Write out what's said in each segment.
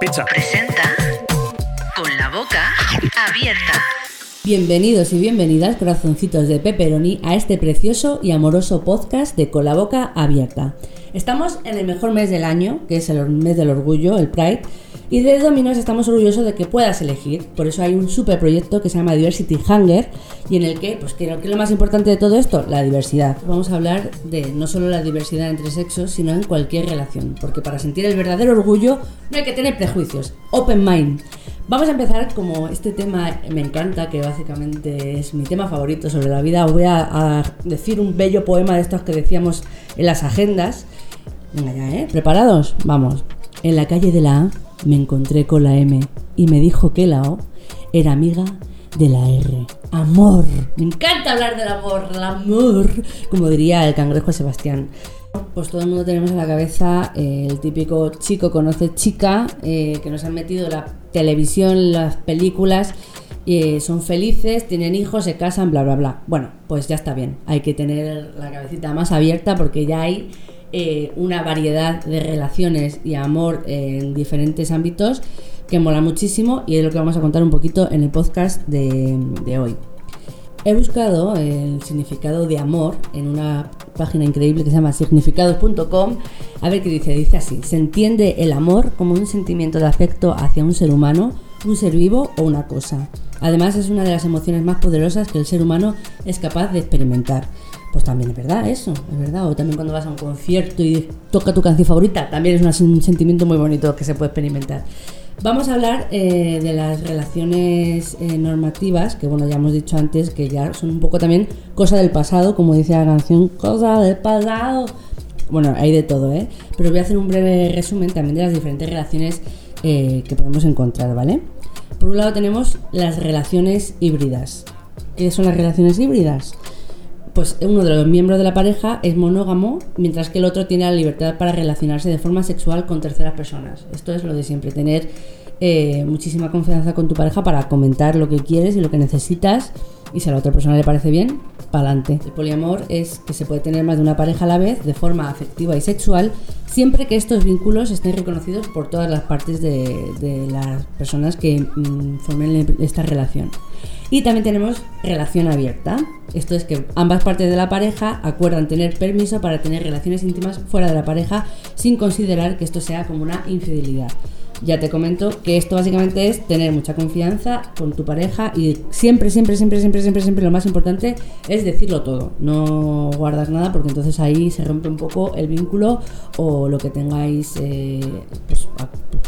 Pizza. Presenta con la boca abierta. Bienvenidos y bienvenidas, corazoncitos de pepperoni, a este precioso y amoroso podcast de Con la boca abierta. Estamos en el mejor mes del año, que es el mes del orgullo, el Pride, y de Dominos estamos orgullosos de que puedas elegir. Por eso hay un super proyecto que se llama Diversity Hunger y en el que, pues, ¿qué es lo más importante de todo esto? La diversidad. Vamos a hablar de no solo la diversidad entre sexos, sino en cualquier relación. Porque para sentir el verdadero orgullo no hay que tener prejuicios. Open mind. Vamos a empezar como este tema me encanta, que básicamente es mi tema favorito sobre la vida. Os voy a, a decir un bello poema de estos que decíamos en las agendas. Venga ya, ¿eh? ¿Preparados? Vamos. En la calle de la A me encontré con la M y me dijo que la O era amiga de la R. Amor. Me encanta hablar del amor, el amor. Como diría el cangrejo Sebastián. Pues todo el mundo tenemos en la cabeza eh, el típico chico conoce chica eh, que nos han metido la televisión, las películas. eh, son felices, tienen hijos, se casan, bla, bla, bla. Bueno, pues ya está bien. Hay que tener la cabecita más abierta porque ya hay eh, una variedad de relaciones y amor en diferentes ámbitos que mola muchísimo y es lo que vamos a contar un poquito en el podcast de, de hoy. He buscado el significado de amor en una página increíble que se llama significados.com. A ver qué dice. Dice así: se entiende el amor como un sentimiento de afecto hacia un ser humano, un ser vivo o una cosa. Además, es una de las emociones más poderosas que el ser humano es capaz de experimentar. Pues también es verdad eso, es verdad. O también cuando vas a un concierto y toca tu canción favorita, también es un sentimiento muy bonito que se puede experimentar. Vamos a hablar eh, de las relaciones eh, normativas, que bueno, ya hemos dicho antes, que ya son un poco también cosa del pasado, como dice la canción, cosa del pasado. Bueno, hay de todo, ¿eh? Pero voy a hacer un breve resumen también de las diferentes relaciones eh, que podemos encontrar, ¿vale? Por un lado tenemos las relaciones híbridas. ¿Qué son las relaciones híbridas? Pues uno de los miembros de la pareja es monógamo, mientras que el otro tiene la libertad para relacionarse de forma sexual con terceras personas. Esto es lo de siempre, tener eh, muchísima confianza con tu pareja para comentar lo que quieres y lo que necesitas y si a la otra persona le parece bien, pa'lante. El poliamor es que se puede tener más de una pareja a la vez de forma afectiva y sexual, siempre que estos vínculos estén reconocidos por todas las partes de, las personas que mm, formen esta relación. Y también tenemos relación abierta. Esto es que ambas partes de la pareja acuerdan tener permiso para tener relaciones íntimas fuera de la pareja sin considerar que esto sea como una infidelidad. Ya te comento que esto básicamente es tener mucha confianza con tu pareja y siempre, siempre, siempre, siempre, siempre, siempre lo más importante es decirlo todo. No guardas nada porque entonces ahí se rompe un poco el vínculo o lo que tengáis eh, pues,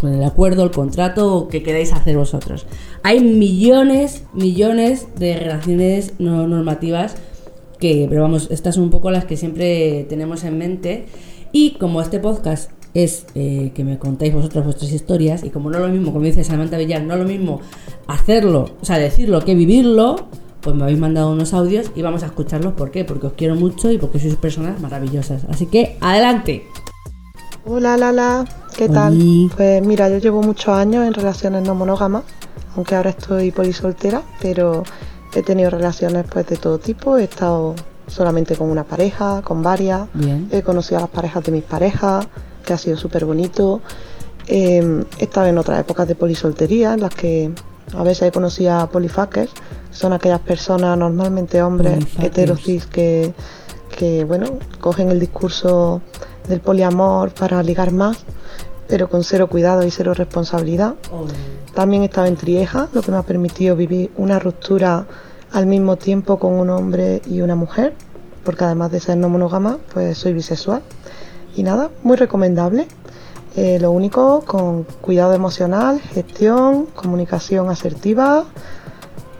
con el acuerdo, el contrato que queráis hacer vosotros. Hay millones, millones de relaciones no normativas que, pero vamos, estas son un poco las que siempre tenemos en mente. Y como este podcast es eh, que me contáis vosotros vuestras historias, y como no lo mismo, como dice Samantha Villar, no lo mismo hacerlo, o sea, decirlo que vivirlo, pues me habéis mandado unos audios y vamos a escucharlos. ¿Por qué? Porque os quiero mucho y porque sois personas maravillosas. Así que, adelante. Hola Lala, ¿qué tal? Pues mira, yo llevo muchos años en relaciones no monógamas, aunque ahora estoy polisoltera, pero he tenido relaciones pues de todo tipo, he estado solamente con una pareja, con varias, Bien. he conocido a las parejas de mis parejas, que ha sido súper bonito, Eh, he estado en otras épocas de polisoltería en las que a veces he conocido a polifuckers, son aquellas personas, normalmente hombres heterosis que, que bueno, cogen el discurso del poliamor para ligar más, pero con cero cuidado y cero responsabilidad. También he estado en Trieja, lo que me ha permitido vivir una ruptura al mismo tiempo con un hombre y una mujer, porque además de ser no monógama, pues soy bisexual. Y nada, muy recomendable. Eh, lo único con cuidado emocional, gestión, comunicación asertiva,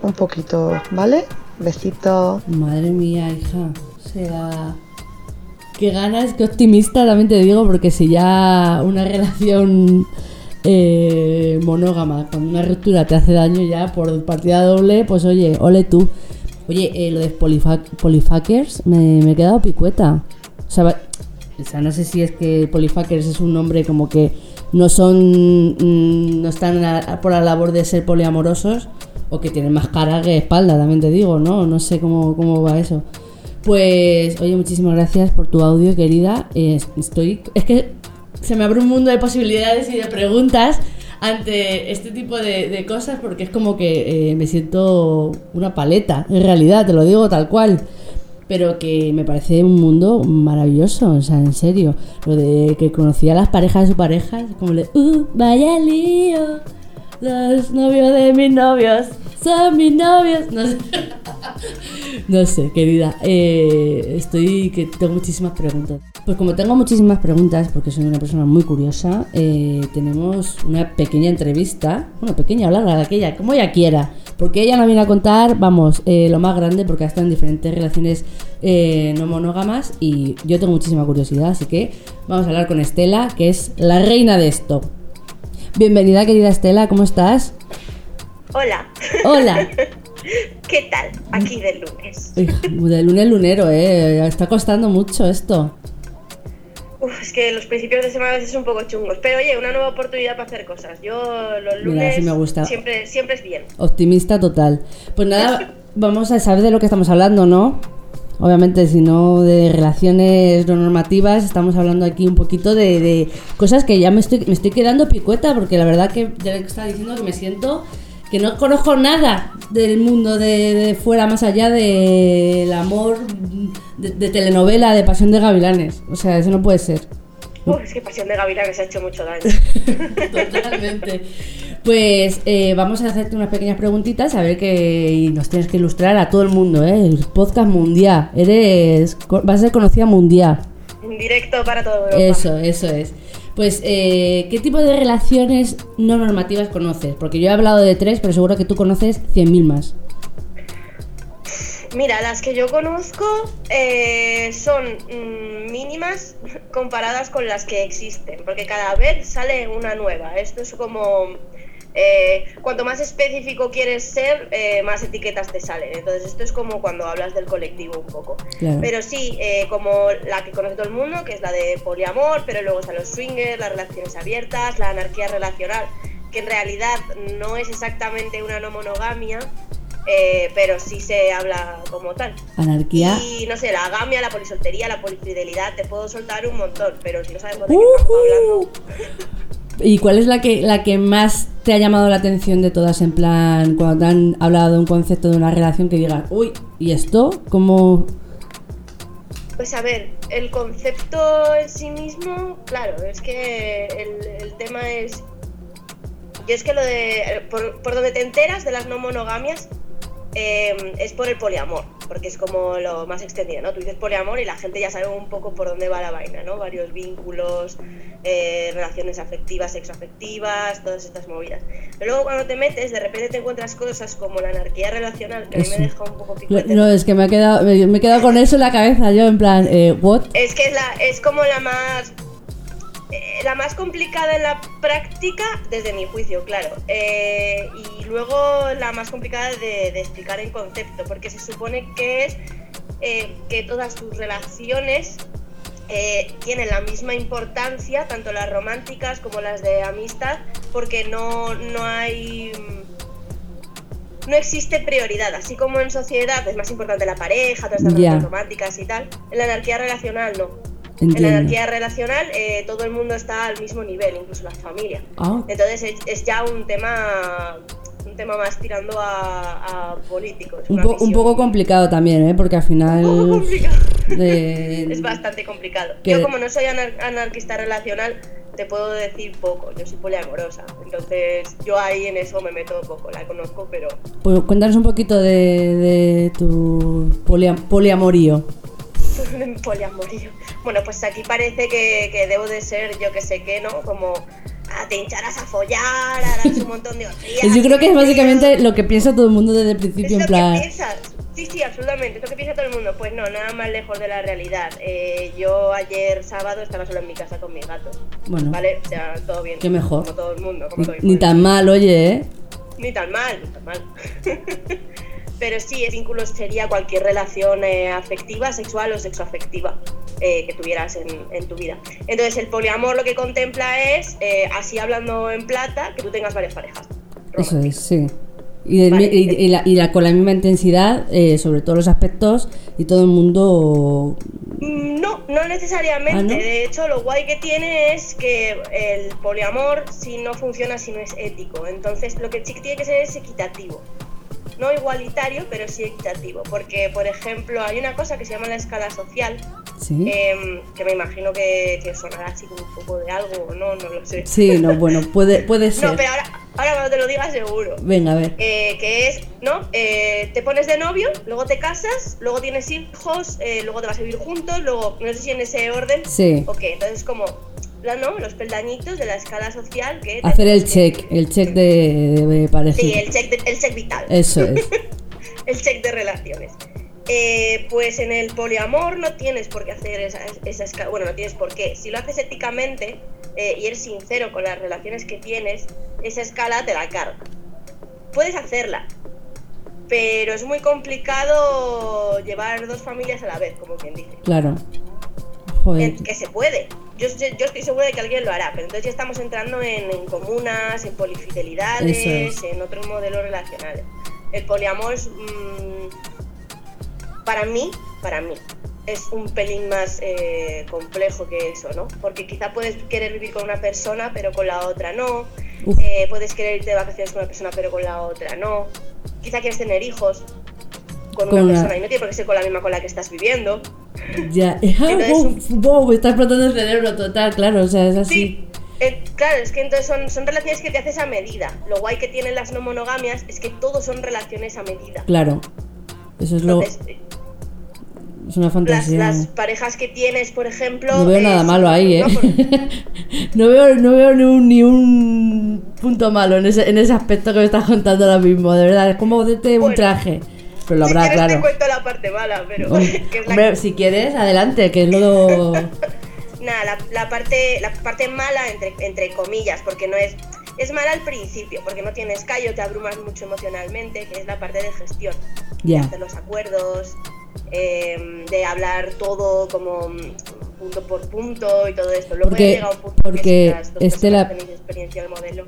un poquito, ¿vale? Besitos. Madre mía, hija. Sea. Qué ganas, qué optimista también te digo, porque si ya una relación eh, monógama con una ruptura te hace daño ya por partida doble, pues oye, ole tú. Oye, eh, lo de polifa- polifuckers me, he quedado picueta. O sea, va- no sé si es que polifuckers es un nombre como que no son. mm, no están por la labor de ser poliamorosos o que tienen más cara que espalda, también te digo, ¿no? No sé cómo, cómo va eso. Pues, oye, muchísimas gracias por tu audio, querida. Eh, estoy. Es que se me abre un mundo de posibilidades y de preguntas ante este tipo de, cosas porque es como que eh, me siento una paleta, en realidad, te lo digo tal cual. Pero que me parece un mundo maravilloso, o sea, en serio. Lo de que conocía a las parejas de su pareja, es como de, uh, vaya lío. Los novios de mis novios son mis novios. No sé, querida. Eh, estoy que tengo muchísimas preguntas. Pues como tengo muchísimas preguntas, porque soy una persona muy curiosa, eh, tenemos una pequeña entrevista, bueno, pequeña o larga, aquella, como ella quiera, porque ella nos viene a contar, vamos, eh, lo más grande, porque ha estado en diferentes relaciones no monógamas y yo tengo muchísima curiosidad, así que vamos a hablar con Estela, que es la reina de esto. Bienvenida, querida Estela, ¿cómo estás? Hola. Hola. ¿Qué tal? Aquí del lunes. De lunes lunero, ¿eh? Está costando mucho esto. Uf, es que los principios de semana a veces son un poco chungos. Pero oye, una nueva oportunidad para hacer cosas. Yo los Mira, lunes así me gusta. Siempre, siempre es bien. Optimista total. Pues nada, vamos a saber de lo que estamos hablando, ¿no? Obviamente, si no de relaciones no normativas, estamos hablando aquí un poquito de, de cosas que ya me estoy, me estoy quedando picueta, porque la verdad que ya le estaba diciendo que me siento que no conozco nada del mundo de, de fuera, más allá del amor de, de telenovela, de pasión de gavilanes. O sea, eso no puede ser. Uf, es que Pasión de Gavilán que se ha hecho mucho daño. Totalmente. Pues eh, vamos a hacerte unas pequeñas preguntitas a ver que y nos tienes que ilustrar a todo el mundo, ¿eh? El podcast mundial. Eres, vas a ser conocida mundial. En directo para todo Europa. Eso, eso es. Pues, eh, ¿qué tipo de relaciones no normativas conoces? Porque yo he hablado de tres, pero seguro que tú conoces 100.000 más. Mira, las que yo conozco eh, son mm, mínimas comparadas con las que existen, porque cada vez sale una nueva. Esto es como, eh, cuanto más específico quieres ser, eh, más etiquetas te salen. Entonces esto es como cuando hablas del colectivo un poco. Claro. Pero sí, eh, como la que conoce todo el mundo, que es la de poliamor, pero luego están los swingers, las relaciones abiertas, la anarquía relacional, que en realidad no es exactamente una no monogamia, eh, pero sí se habla como tal. Anarquía. Y no sé, la agamia, la polisoltería, la polifidelidad, te puedo soltar un montón, pero si no sabemos de qué estamos hablando. ¿Y cuál es la que, la que más te ha llamado la atención de todas? En plan, cuando te han hablado de un concepto de una relación que digas, uy, ¿y esto? ¿Cómo...? Pues a ver, el concepto en sí mismo, claro, es que el, el tema es. Yo es que lo de. Por, por donde te enteras de las no monogamias eh, es por el poliamor, porque es como lo más extendido, ¿no? Tú dices poliamor y la gente ya sabe un poco por dónde va la vaina, ¿no? Varios vínculos, eh, relaciones afectivas, sexoafectivas, todas estas movidas. Pero luego cuando te metes, de repente te encuentras cosas como la anarquía relacional, que a mí me deja un poco No, picuete. no, es que me, ha quedado, me, me he quedado con eso en la cabeza, yo en plan, eh, ¿what? Es que es, la, es como la más. Eh, la más complicada en la práctica, desde mi juicio, claro. Eh, y luego la más complicada de, de explicar en concepto, porque se supone que es eh, que todas tus relaciones tienen la misma importancia, tanto las románticas como las de amistad, porque no, no hay. No existe prioridad, así como en sociedad es más importante la pareja, todas estas relaciones románticas y tal. En la anarquía relacional no. En la Entiendo. anarquía relacional eh, todo el mundo está al mismo nivel, incluso la familia. Ah, Entonces es, es ya un tema un tema más tirando a, a político. es un, po- un poco complicado también, ¿eh? Porque al final... Un poco complicado. de- Es bastante complicado. Que- Yo como no soy anar- anarquista relacional, te puedo decir poco. Yo soy poliamorosa. Entonces yo ahí en eso me meto poco. La conozco, pero Pues cuéntanos un poquito de, de tu polia- poliamorío. poliamorío. Bueno, pues aquí parece que, que debo de ser yo que sé qué, ¿no? Como ah, te hincharás a follar, harás un montón de orgías. Yo creo que es básicamente lo que piensa todo el mundo desde el principio, Es en plan... que piensas. Sí, sí, absolutamente. Es lo que piensa todo el mundo. Pues no, nada más lejos de la realidad. Eh, yo ayer sábado estaba solo en mi casa con mis gatos. Bueno, ¿Vale? O sea, todo bien. Qué mejor. Como todo el mundo. Como ni, todo el ni mundo. tan mal, oye, ¿eh? Ni tan mal, ni tan mal. Pero sí, el vínculo sería cualquier relación eh, afectiva, sexual o sexoafectiva eh, que tuvieras en, en tu vida. Entonces, el poliamor lo que contempla es, eh, así hablando en plata, que tú tengas varias parejas. Eso es, sí. Y, del Vale. mi- y- y la, y la- con la misma intensidad eh, sobre todos los aspectos y todo el mundo... Mm, No, No necesariamente, Ah, ¿no? de hecho lo guay que tiene es que el poliamor si no funciona si no es ético, entonces lo que tiene que ser es equitativo. No igualitario, pero sí equitativo, porque por ejemplo hay una cosa que se llama la escala social, Sí. em, que me imagino que, que sonará así como un poco de algo o no, no lo sé. Sí, no, bueno, puede, puede ser. No, pero ahora, ahora cuando te lo diga seguro. Venga, a ver. Eh, que es, ¿no? Eh, te pones de novio, luego te casas, luego tienes hijos, eh, luego te vas a vivir juntos, luego, no sé si en ese orden. Sí. Ok, entonces como, Los peldañitos de la escala social que... Hacer el check, el check de, de pareja. Sí, el check, de- el check vital. Eso es. el check de relaciones. Eh, pues en el poliamor no tienes por qué hacer esa, esa escala. Bueno, no tienes por qué. Si lo haces éticamente eh, y eres sincero con las relaciones que tienes, esa escala te la carga. Puedes hacerla, pero es muy complicado llevar dos familias a la vez, como quien dice. Claro. Joder. Que se puede. Yo, yo- estoy segura de que alguien lo hará, pero entonces ya estamos entrando en, en comunas, en polifidelidades, es. en otros modelos relacionales. El poliamor es, mm, para mí, para mí, es un pelín más eh, complejo que eso, ¿no? Porque quizá puedes querer vivir con una persona, pero con la otra no. Eh, puedes querer irte de vacaciones con una persona, pero con la otra no. Quizá quieres tener hijos con, Con una una- persona y no tiene por qué ser con la misma con la que estás viviendo. Ya. Entonces- wow, me está explotando el cerebro total, claro, o sea, es así. Sí, eh, claro, es que entonces son, son relaciones que te haces a medida. Lo guay que tienen las no monogamias es que todos son relaciones a medida. Claro. Eso es lo. Entonces, eh, Es una las, fantasía. las parejas que tienes, por ejemplo... No veo eh, nada malo ahí, ¿eh? no, por- no veo, no veo ni, un, ni un punto malo en ese, en ese aspecto que me estás contando ahora mismo, de verdad. Es como un Bueno, traje. Pero lo si habrá, quieres te claro. cuento la parte mala, pero... Hombre, que es la hombre, si quieres, adelante, que es lo. Nada, la, la parte, la parte mala, entre, entre comillas, porque no es... Es mala al principio, porque no tienes callo, te abrumas mucho emocionalmente, que es la parte de gestión. de Ya. hacer los acuerdos, eh, de hablar todo como punto por punto y todo esto. Luego Porque- llega un punto porque que Estela- experiencia del modelo.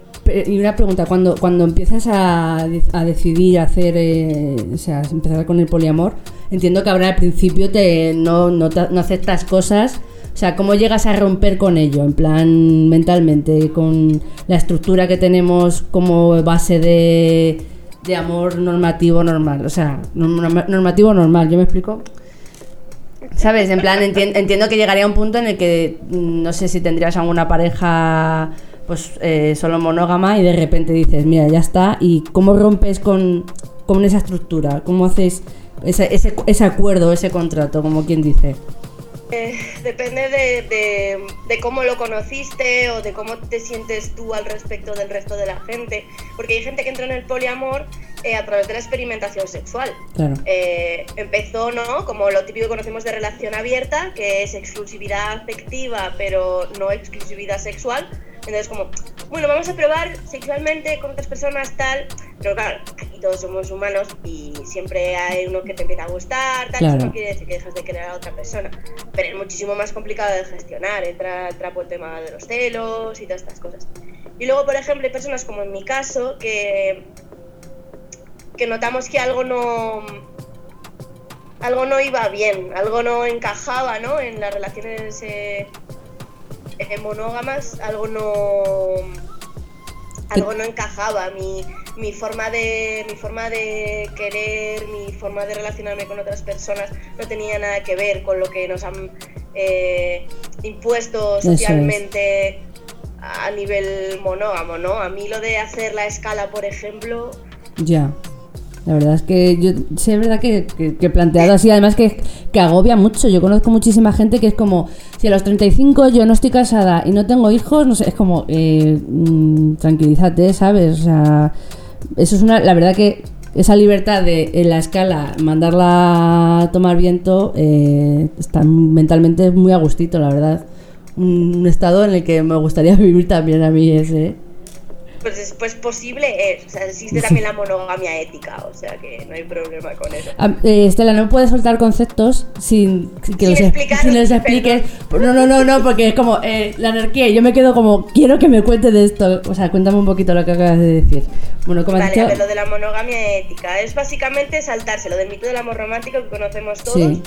Y una pregunta, cuando, cuando empiezas a, a decidir hacer, eh, o sea, empezar con el poliamor, entiendo que ahora al principio te, no, no, no aceptas cosas, o sea, ¿cómo llegas a romper con ello? En plan, mentalmente, con la estructura que tenemos como base de, de amor normativo normal, o sea, norma- normativo normal, ¿yo me explico? ¿Sabes? En plan, entien- entiendo que llegaría un punto en el que mm, no sé si tendrías alguna pareja pues eh, solo monógama y de repente dices, mira, ya está. ¿Y cómo rompes con, con esa estructura? ¿Cómo haces ese, ese acuerdo, ese contrato, como quien dice? Eh, depende de, de- de cómo lo conociste o de cómo te sientes tú al respecto del resto de la gente. Porque hay gente que entra en el poliamor eh, a través de la experimentación sexual. Claro. Eh, empezó, ¿no? Como lo típico que conocemos de relación abierta, que es exclusividad afectiva, pero no exclusividad sexual. Entonces, como, bueno, vamos a probar sexualmente con otras personas, tal. Pero claro, aquí todos somos humanos y siempre hay uno que te empieza a gustar, tal. Claro. Eso no quiere decir que dejas de querer a otra persona. Pero es muchísimo más complicado de gestionar. Entra al trapo el tema de los celos y todas estas cosas. Y luego, por ejemplo, hay personas como en mi caso que que notamos que algo no algo no iba bien, algo no encajaba, ¿no? En las relaciones eh, eh, monógamas, algo no algo no encajaba. Mi, mi forma de mi forma de querer, mi forma de relacionarme con otras personas no tenía nada que ver con lo que nos han eh, impuesto es. socialmente a nivel monógamo, ¿no? A mí lo de hacer la escala, por ejemplo, Ya. La verdad es que yo sé, verdad que, que, que planteado así, además que, que agobia mucho. Yo conozco muchísima gente que es como, si a los 35 yo no estoy casada y no tengo hijos, no sé, es como, eh, mm, tranquilízate, ¿sabes? O sea, eso es una, la verdad que esa libertad de en la escala mandarla a tomar viento eh, está mentalmente muy a gustito, la verdad. Un, un estado en el que me gustaría vivir también a mí ese. Pues, es- pues posible es. O sea, existe también la monogamia ética, o sea que no hay problema con eso. Ah, eh, Estela, no puedes soltar conceptos sin, sin que Sin los, sin expliques. No, no, no, no, porque es como eh, la anarquía. Yo me quedo como, quiero que me cuente de esto. O sea, cuéntame un poquito lo que acabas de decir. Bueno, como has Vale, dicho. a ver, lo de la monogamia ética es básicamente saltarse lo del mito del amor romántico que conocemos todos. Sí.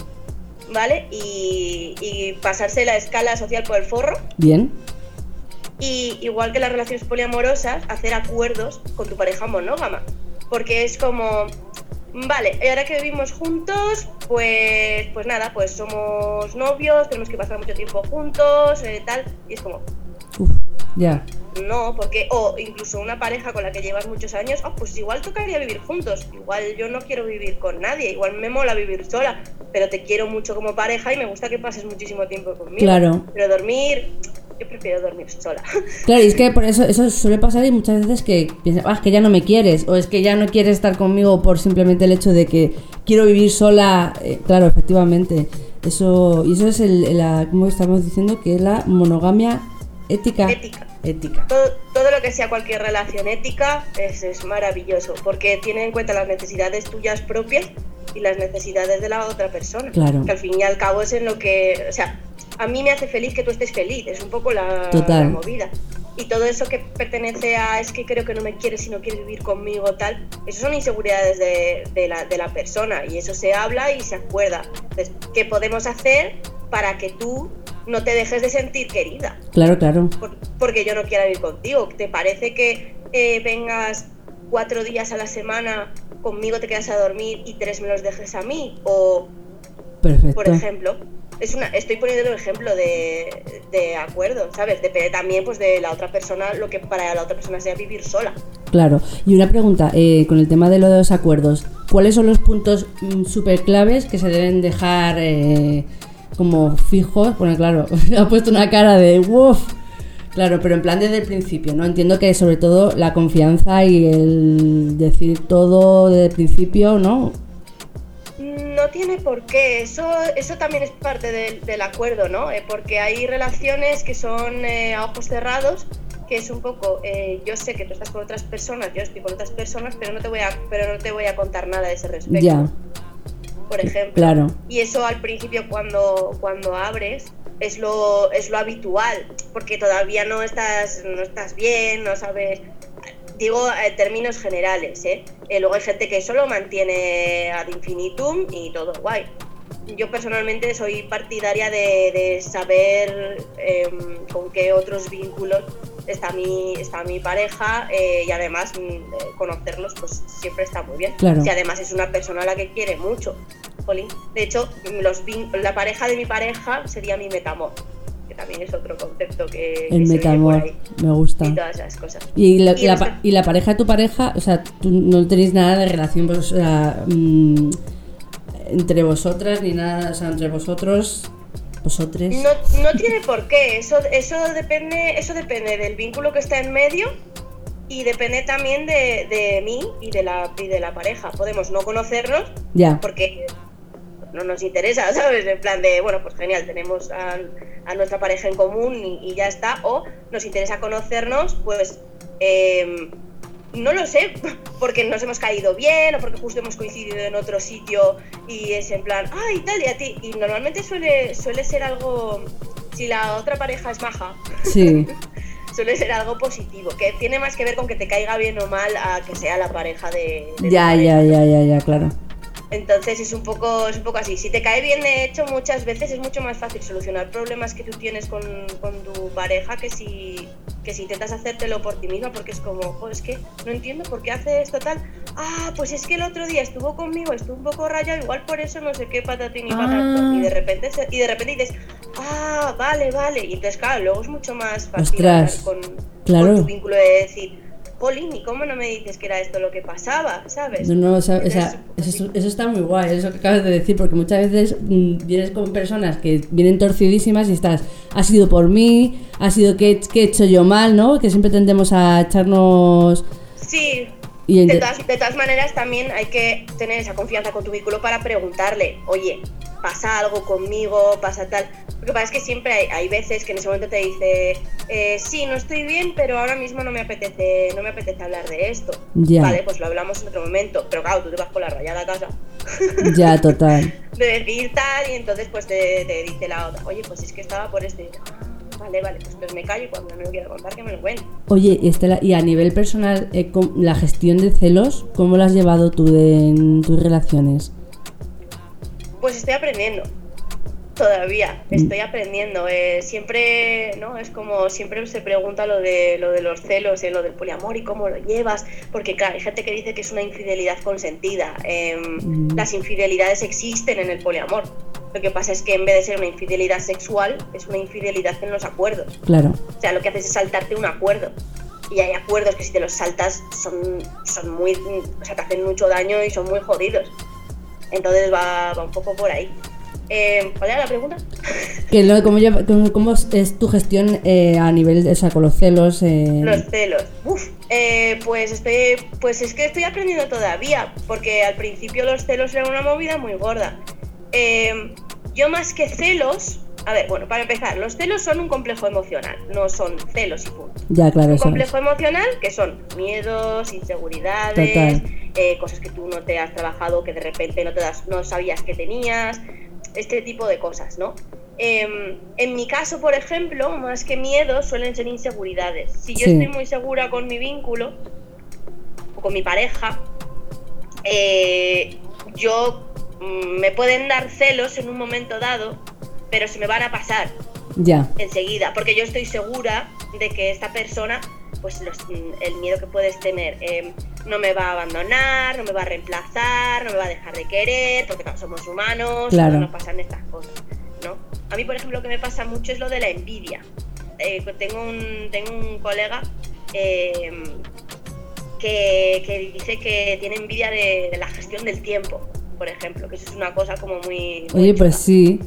¿vale? Y, y pasarse la escala social por el forro. Bien. Y igual que las relaciones poliamorosas, hacer acuerdos con tu pareja monógama. Porque es como, vale, ahora que vivimos juntos, pues, pues nada, pues somos novios, tenemos que pasar mucho tiempo juntos, eh, tal. Y es como, Uf, ya. no, porque, o incluso una pareja con la que llevas muchos años, oh, pues igual tocaría vivir juntos. Igual yo no quiero vivir con nadie, igual me mola vivir sola, pero te quiero mucho como pareja y me gusta que pases muchísimo tiempo conmigo. Claro. Pero dormir, yo prefiero dormir sola. Claro, y es que por eso eso suele pasar y muchas veces que piensas, ah, es que ya no me quieres, o es que ya no quieres estar conmigo por simplemente el hecho de que quiero vivir sola. Eh, claro, efectivamente. Eso, y eso es el, la, como estamos diciendo, que es la monogamia ética. Ética. Ética. Todo, todo lo que sea cualquier relación ética es, es maravilloso, porque tiene en cuenta las necesidades tuyas propias y las necesidades de la otra persona. Claro. Que al fin y al cabo es en lo que, o sea, a mí me hace feliz que tú estés feliz, es un poco la, movida. Y todo eso que pertenece a es que creo que no me quieres y no quieres vivir conmigo, tal, eso son inseguridades de, de la, de la persona y eso se habla y se acuerda. Entonces, ¿qué podemos hacer para que tú no te dejes de sentir querida? Claro, claro. por- porque yo no quiera vivir contigo. ¿Te parece que eh, vengas cuatro días a la semana conmigo, te quedas a dormir y tres me los dejes a mí? O, Perfecto. por ejemplo, es una, estoy poniendo un ejemplo de, de acuerdo, ¿sabes? Depende también pues, de la otra persona, lo que para la otra persona sea vivir sola. Claro. Y una pregunta, eh, con el tema de los acuerdos, ¿cuáles son los puntos súper claves que se deben dejar eh, como fijos? Bueno, claro, ha puesto una cara de ¡Woof! Claro, pero en plan desde el principio, ¿no? Entiendo que sobre todo la confianza y el decir todo desde el principio, ¿no? Tiene por qué, eso, eso también es parte del, del acuerdo, ¿no? Eh, porque hay relaciones que son eh, a ojos cerrados, que es un poco, eh, yo sé que tú estás con otras personas, yo estoy con otras personas, pero no te voy a, pero no te voy a contar nada de ese respecto, Ya, por ejemplo. claro. Y eso al principio cuando, cuando abres es lo, es lo habitual, porque todavía no estás, no estás bien, no sabes... Digo en términos generales, ¿eh? Eh, Luego hay gente que solo mantiene ad infinitum y todo guay. Yo personalmente soy partidaria de, de saber em, con qué otros vínculos está mi, está mi pareja eh, y además mm, eh, conocerlos pues siempre está muy bien. Claro. Si además es una persona a la que quiere mucho. Jolín. De hecho, los la pareja de mi pareja sería mi metamor, que también es otro concepto que, que El metamor, me gusta. Y todas esas cosas. Y la, Y la los pa- y la pareja de tu pareja, o sea, tú no tenéis nada de relación pues, o sea, mm, entre vosotras ni nada, o sea, entre vosotros, vosotros. No, no tiene por qué, eso, eso, depende, eso depende del vínculo que está en medio y depende también de, de mí y de, la, y de la pareja. Podemos no conocernos Ya, porque no nos interesa, ¿sabes? En plan de, bueno, pues genial, tenemos a, a nuestra pareja en común y, y ya está. O nos interesa conocernos, pues eh, no lo sé, porque nos hemos caído bien o porque justo hemos coincidido en otro sitio y es en plan, ay, tal y a ti. Y normalmente suele, suele ser algo, si la otra pareja es maja, sí, suele ser algo positivo, que tiene más que ver con que te caiga bien o mal a que sea la pareja de... de tu ya, pareja. ya, ya, ya, ya, claro. Entonces es un poco es un poco así. Si te cae bien, de hecho, muchas veces es mucho más fácil solucionar problemas que tú tienes con, con tu pareja que si, que si intentas hacértelo por ti misma, porque es como, "Jo, es que no entiendo por qué hace esto tal. Ah, pues es que el otro día estuvo conmigo, estuvo un poco rayado, igual por eso no sé qué patatín y Ah. patatón. Y de repente se- y de repente dices, ah, vale, vale. Y entonces, claro, luego es mucho más fácil con, claro. con tu vínculo de decir, Jolín, ¿y cómo no me dices que era esto lo que pasaba? ¿Sabes? No, no, o sea, o sea, Entonces, eso, eso está muy guay, eso que acabas de decir, porque muchas veces mm, vienes con personas que vienen torcidísimas y estás, ha sido por mí, ha sido que, que he hecho yo mal, ¿no? Que siempre tendemos a echarnos... Sí, Y de todas, de todas maneras también hay que tener esa confianza con tu vínculo para preguntarle, oye, pasa algo conmigo, pasa tal. Lo que pasa es que siempre hay, hay veces que en ese momento te dice, eh, sí, no estoy bien, pero ahora mismo no me apetece, no me apetece hablar de esto. Ya. Vale, pues lo hablamos en otro momento. Pero claro, tú te vas con la rayada a casa Ya, total. de decir tal, y entonces pues te, te dice la otra, oye, pues es que estaba por este. Vale, vale, pues, pues me callo y cuando me lo quiera contar que me lo cuente. Oye, Estela, y a nivel personal, eh, la gestión de celos, ¿cómo la has llevado tú de- en tus relaciones? Pues estoy aprendiendo. todavía, estoy aprendiendo. Eh, siempre, ¿no? Es como siempre se pregunta lo de lo de los celos, y lo del poliamor y cómo lo llevas, porque claro, hay gente que dice que es una infidelidad consentida. Em, Mm. Las infidelidades existen en el poliamor. Lo que pasa es que en vez de ser una infidelidad sexual, es una infidelidad en los acuerdos. Claro. O sea, lo que haces es saltarte un acuerdo. Y hay acuerdos que si te los saltas son, son muy. O sea, te hacen mucho daño y son muy jodidos. Entonces va, va un poco por ahí. Eh, ¿Cuál era la pregunta? Que lo, ¿cómo, lleva- cómo- cómo es tu gestión eh, a nivel, de- o sea, con los celos? eh, Los celos. Uf, eh, pues estoy, pues es que estoy aprendiendo todavía, porque al principio los celos eran una movida muy gorda. Yo más que celos, a ver, bueno, para empezar, los celos son un complejo emocional, no son celos y punto. Ya, claro, Un es. complejo emocional que son miedos, inseguridades, eh, cosas que tú no te has trabajado, que de repente no te das, no sabías que tenías, este tipo de cosas, ¿no? Em, en mi caso, por ejemplo, más que miedos suelen ser inseguridades. Si yo Sí. estoy muy segura con mi vínculo o con mi pareja, eh, yo me pueden dar celos en un momento dado, pero se me van a pasar Ya, enseguida, porque yo estoy segura de que esta persona, pues los- mm, el miedo que puedes tener, eh, no me va a abandonar, no me va a reemplazar, no me va a dejar de querer, porque somos humanos, Claro. no nos pasan estas cosas, ¿no? A mí, por ejemplo, lo que me pasa mucho es lo de la envidia. Eh, tengo, un, tengo un colega eh, que, que dice que tiene envidia de, de la gestión del tiempo, por ejemplo, que eso es una cosa como muy... oye, pues sí.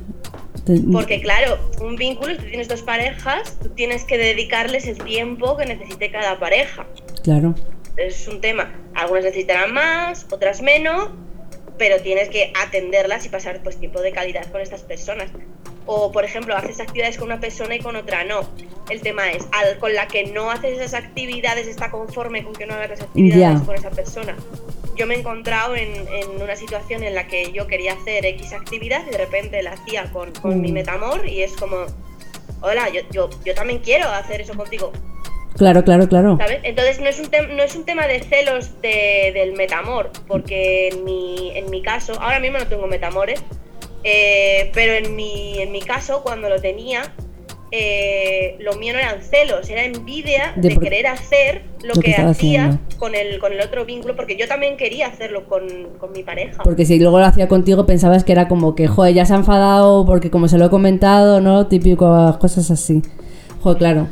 Porque claro, un vínculo, si tú tienes dos parejas, tú tienes que dedicarles el tiempo que necesite cada pareja. Claro, Es un tema. Algunas necesitarán más, otras menos, pero tienes que atenderlas y pasar pues tiempo de calidad con estas personas. O por ejemplo, haces actividades con una persona y con otra no. El tema es, al, con la que no haces esas actividades está conforme con que no hagas las actividades Ya. con esa persona. Yo me he encontrado en, en una situación en la que yo quería hacer X actividad y de repente la hacía con, con mi Mm. metamor y es como, hola, yo, yo, yo también quiero hacer eso contigo. claro, claro, claro. ¿Sabes? Entonces no es un, no es un tema de celos de- del metamor, porque en mi, en mi caso, ahora mismo no tengo metamores, eh, pero en mi, en mi caso, cuando lo tenía, eh, lo mío no eran celos, era envidia De querer hacer lo, lo que hacía haciendo. con el, con el otro vínculo, porque yo también quería hacerlo con, con mi pareja. Porque si luego lo hacía contigo pensabas que era como que, joder, ya se ha enfadado porque como se lo he comentado, ¿no? Típico, cosas así. Joder, claro.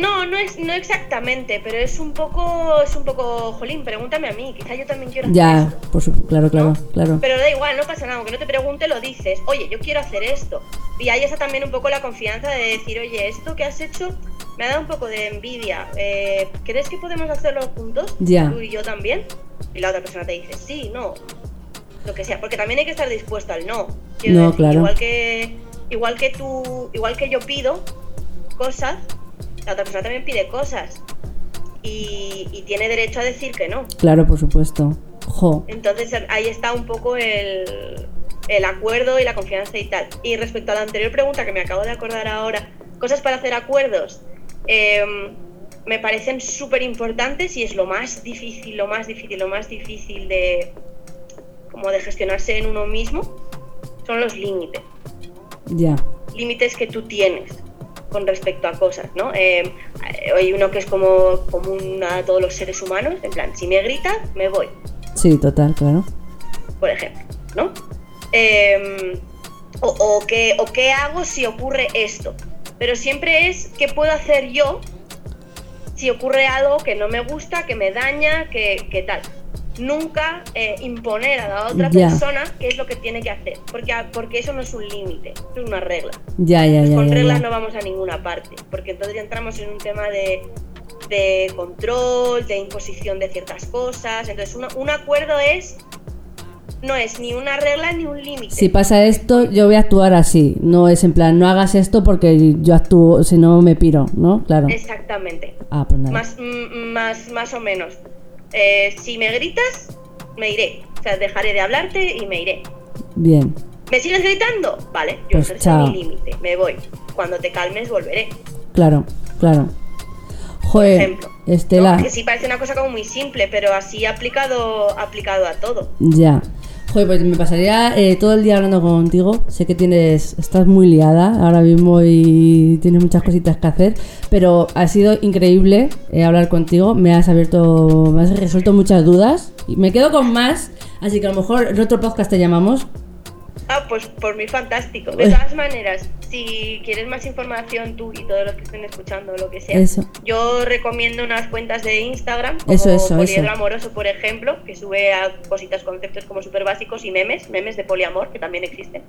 No, no es no exactamente, pero es un poco, es un poco, jolín, pregúntame a mí, quizá yo también quiero hacer Ya, esto. por su- claro, claro, ¿no? claro. Pero da igual, no pasa nada, aunque no te pregunte, lo dices. Oye, yo quiero hacer esto. Y ahí está también un poco la confianza de decir, oye, esto que has hecho me ha dado un poco de envidia. Eh, ¿Crees que podemos hacerlo juntos? Ya. Tú y yo también. Y la otra persona te dice, sí, no. Lo que sea, porque también hay que estar dispuesto al no. Quiero No, decir, claro. Igual que, igual que tú, igual que yo pido cosas, la otra persona también pide cosas. Y, y tiene derecho a decir que no. Claro, por supuesto. Jo. Entonces ahí está un poco el, el acuerdo y la confianza y tal. Y respecto a la anterior pregunta que me acabo de acordar ahora, cosas para hacer acuerdos, em, me parecen súper importantes y es lo más difícil, lo más difícil, lo más difícil de como de gestionarse en uno mismo, son los límites. Ya. Límites que tú tienes con respecto a cosas, ¿no? Em, hay uno que es como común a todos los seres humanos, en plan, si me gritas, me voy. Sí, total, claro. por ejemplo, ¿no? Eh, o, o qué, o qué hago si ocurre esto. Pero siempre es qué puedo hacer yo si ocurre algo que no me gusta, que me daña, que, que tal. Nunca eh, imponer a la otra Ya. persona qué es lo que tiene que hacer, porque, porque eso no es un límite, es una regla. Ya, ya, ya. Con ya, reglas no vamos a ninguna parte, porque entonces ya entramos en un tema de, de control, de imposición de ciertas cosas. Entonces, un, un acuerdo es no es ni una regla ni un límite. Si pasa esto, yo voy a actuar así. No es en plan, no hagas esto porque yo actúo, si no me piro, ¿no? Claro. Exactamente. Ah, pues nada. Más, mm, más, más o menos. Eh, si me gritas, me iré. O sea, dejaré de hablarte y me iré. Bien. ¿Me sigues gritando? Vale, yo Pues chao. mi límite, me voy. Cuando te calmes, volveré. Claro, claro. Joder, ejemplo, Estela. ¿no? Que sí parece una cosa como muy simple, pero así aplicado, aplicado a todo. Ya. Joder, pues me pasaría eh, todo el día hablando contigo. Sé que tienes, estás muy liada ahora mismo y tienes muchas cositas que hacer, pero ha sido increíble eh, hablar contigo. Me has abierto, me has resuelto muchas dudas y me quedo con más. Así que a lo mejor en otro podcast te llamamos Ah, pues por mí fantástico. De todas maneras, si quieres más información tú y todos los que estén escuchando, lo que sea, yo recomiendo unas cuentas de Instagram, como eso, eso, Poliedro Amoroso, por ejemplo, que sube a cositas, conceptos como súper básicos y memes, memes de poliamor, que también existen.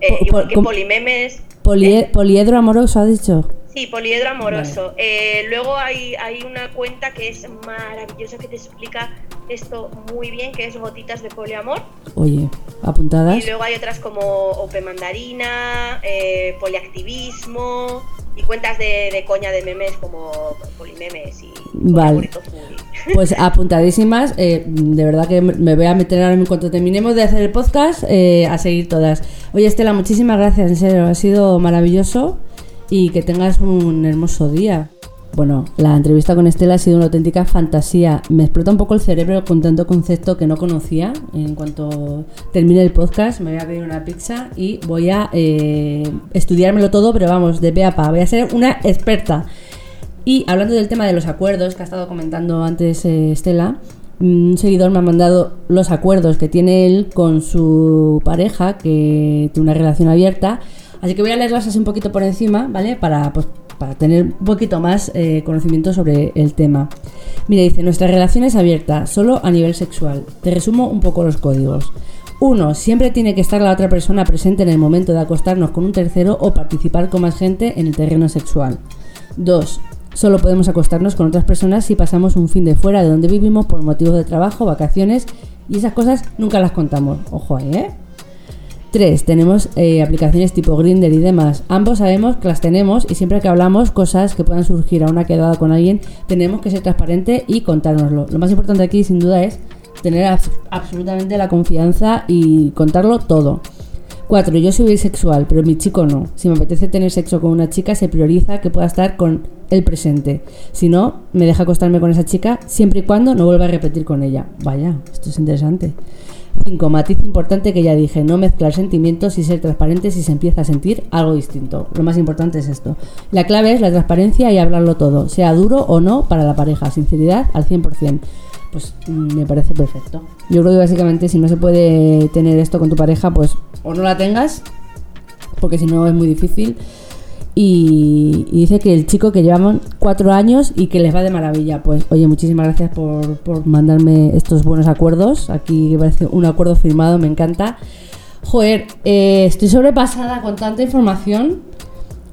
Eh, igual que polimemes. ¿eh? Poliedro Amoroso, ha dicho. Sí, poliedro amoroso. Eh, luego hay, hay una cuenta que es maravillosa que te explica esto muy bien, que es Gotitas de Poliamor. Oye, apuntadas. Y luego hay otras como Ope Mandarina, eh, Poliactivismo y cuentas de, coña de memes como Polimemes y Vale. Pues apuntadísimas. Eh, de verdad que me voy a meter ahora en cuanto terminemos de hacer el podcast a seguir todas. Oye, Estela, muchísimas gracias. En serio, ha sido maravilloso y que tengas un hermoso día. Bueno, la entrevista con Estela ha sido una auténtica fantasía. Me explota un poco el cerebro con tanto concepto que no conocía. En cuanto termine el podcast, me voy a pedir una pizza y voy a eh, estudiármelo todo, pero vamos, de pe a pa. Voy a ser una experta. Y hablando del tema de los acuerdos que ha estado comentando antes eh, Estela, un seguidor me ha mandado los acuerdos que tiene él con su pareja, que tiene una relación abierta Así que voy a leerlas así un poquito por encima, ¿vale? Para, pues, para tener un poquito más eh, conocimiento sobre el tema. Mira, dice, nuestra relación es abierta, solo a nivel sexual. Te resumo un poco los códigos. Uno, Siempre tiene que estar la otra persona presente en el momento de acostarnos con un tercero o participar con más gente en el terreno sexual. 2. Solo podemos acostarnos con otras personas si pasamos un fin de fuera de donde vivimos por motivos de trabajo, vacaciones y esas cosas nunca las contamos. Ojo ahí, ¿eh? 3. Tenemos eh, aplicaciones tipo Grinder y demás. Ambos sabemos que las tenemos y siempre que hablamos cosas que puedan surgir a una quedada con alguien, tenemos que ser transparente y contárnoslo. Lo más importante aquí, sin duda, es tener absolutamente la confianza y contarlo todo. 4. Yo soy bisexual, pero mi chico no. Si me apetece tener sexo con una chica, se prioriza que pueda estar con el presente. Si no, me deja acostarme con esa chica siempre y cuando no vuelva a repetir con ella. Vaya, esto es interesante. 5. Matiz importante que ya dije, no mezclar sentimientos y ser transparente si se empieza a sentir algo distinto. Lo más importante es esto. La clave es la transparencia y hablarlo todo, sea duro o no para la pareja, sinceridad al 100%. Pues mm, me parece perfecto. Yo creo que básicamente si no se puede tener esto con tu pareja, pues o no la tengas, porque si no es muy difícil y, dice que el chico que llevamos cuatro años y que les va de maravilla. Pues oye, muchísimas gracias por, mandarme estos buenos acuerdos. Aquí parece un acuerdo firmado, me encanta. Joder, eh, estoy sobrepasada con tanta información.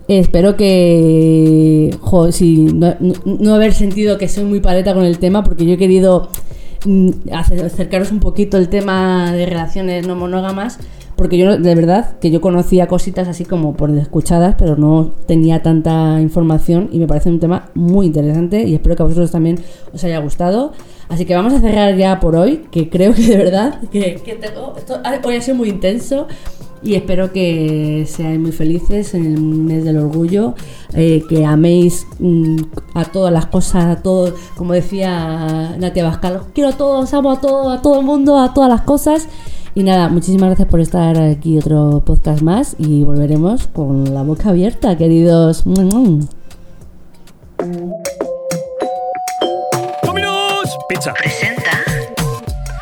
espero que. Joder, si no, haber sentido que soy muy paleta con el tema, porque yo he querido mm, acercaros un poquito el tema de relaciones no monógamas porque yo de verdad que yo conocía cositas así como por escuchadas, pero no tenía tanta información y me parece un tema muy interesante y espero que a vosotros también os haya gustado. Así que vamos a cerrar ya por hoy, que creo que de verdad que, esto hoy ha sido muy intenso y espero que seáis muy felices en el mes del orgullo, eh, que améis mm, a todas las cosas, a todo, como decía Natia Bascal, quiero a todos, amo a todo, a todo el mundo, a todas las cosas y nada, muchísimas gracias por estar aquí otro podcast más y volveremos con la boca abierta, queridos. Pizza. Presenta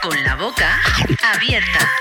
con la boca abierta.